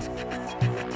スピン。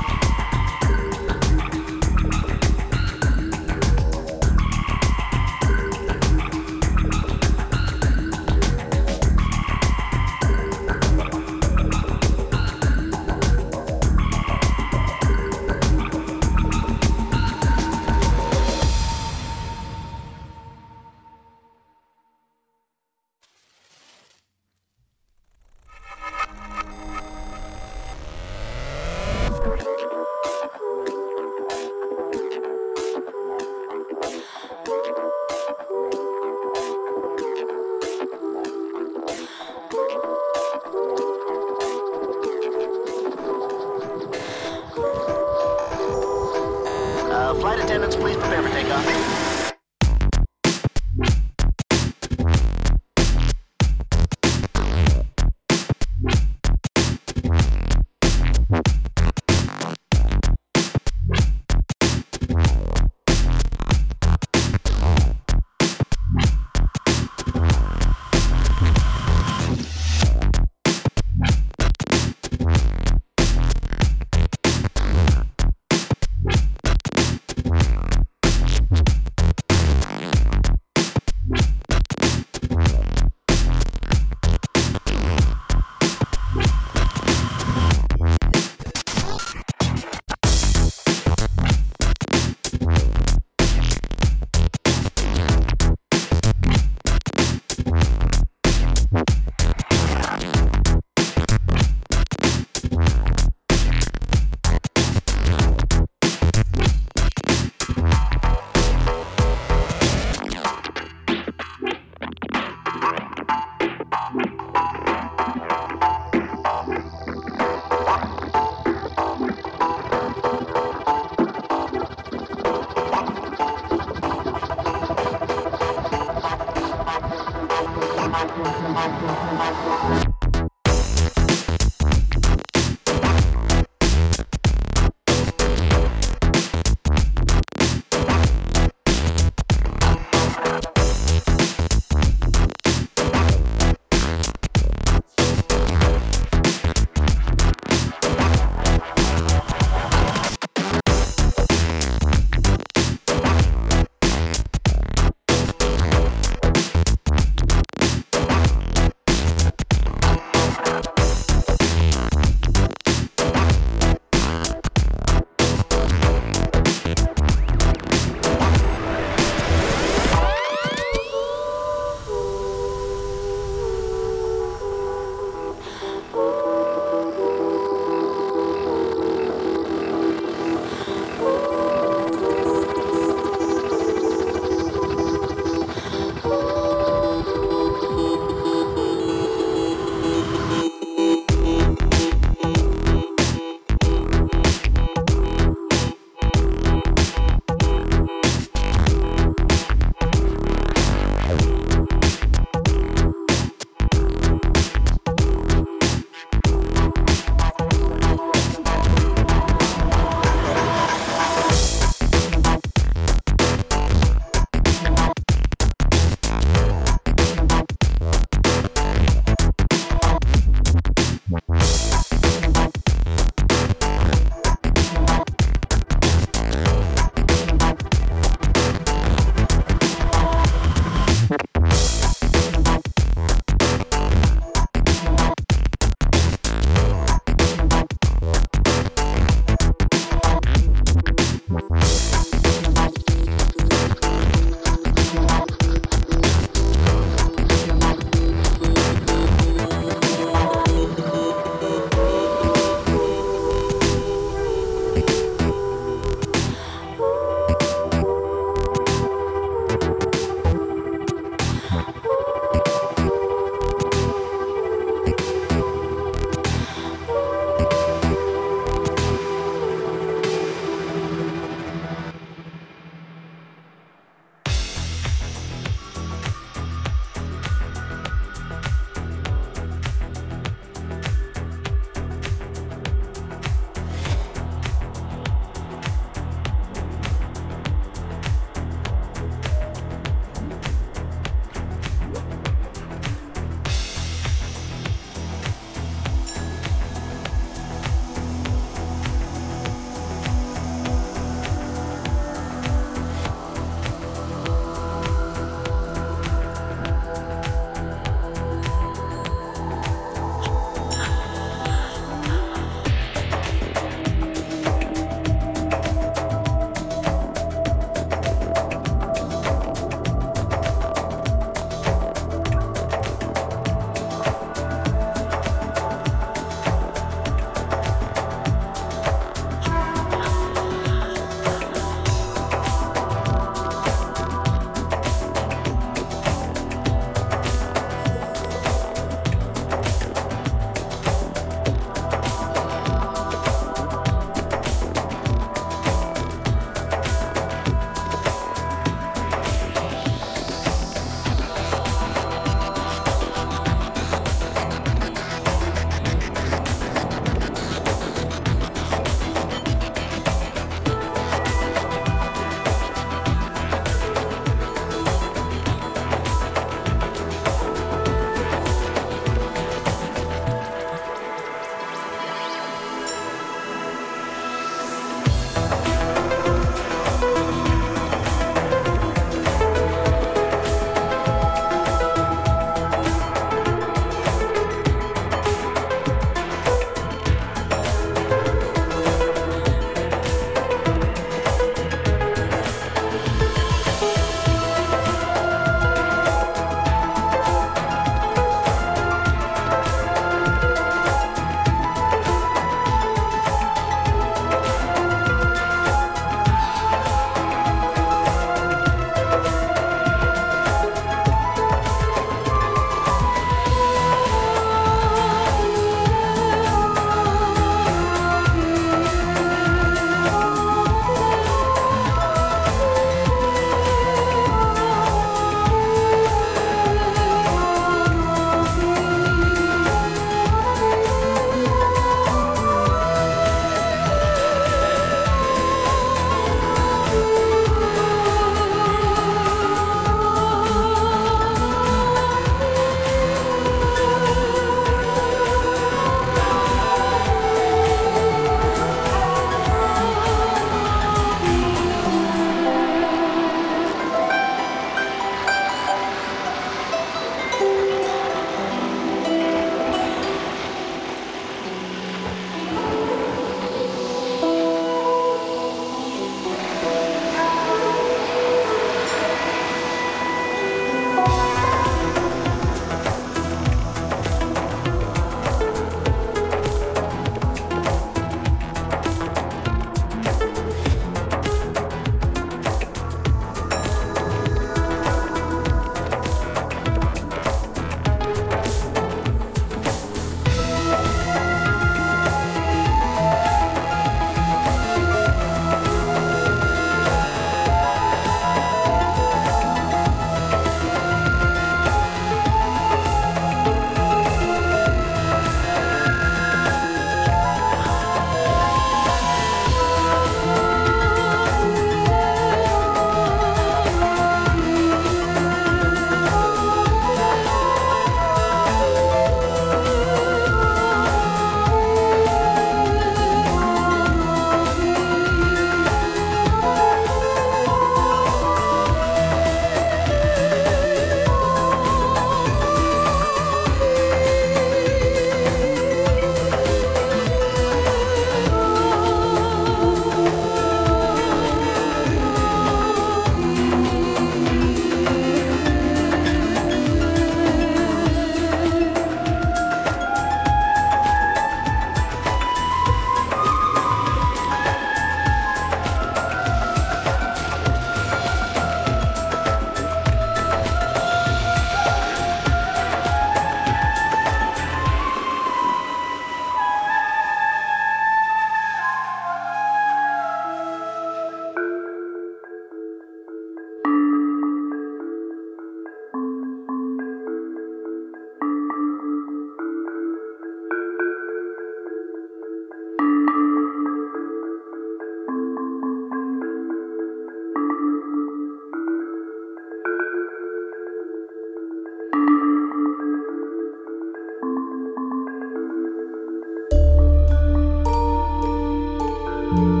Bye.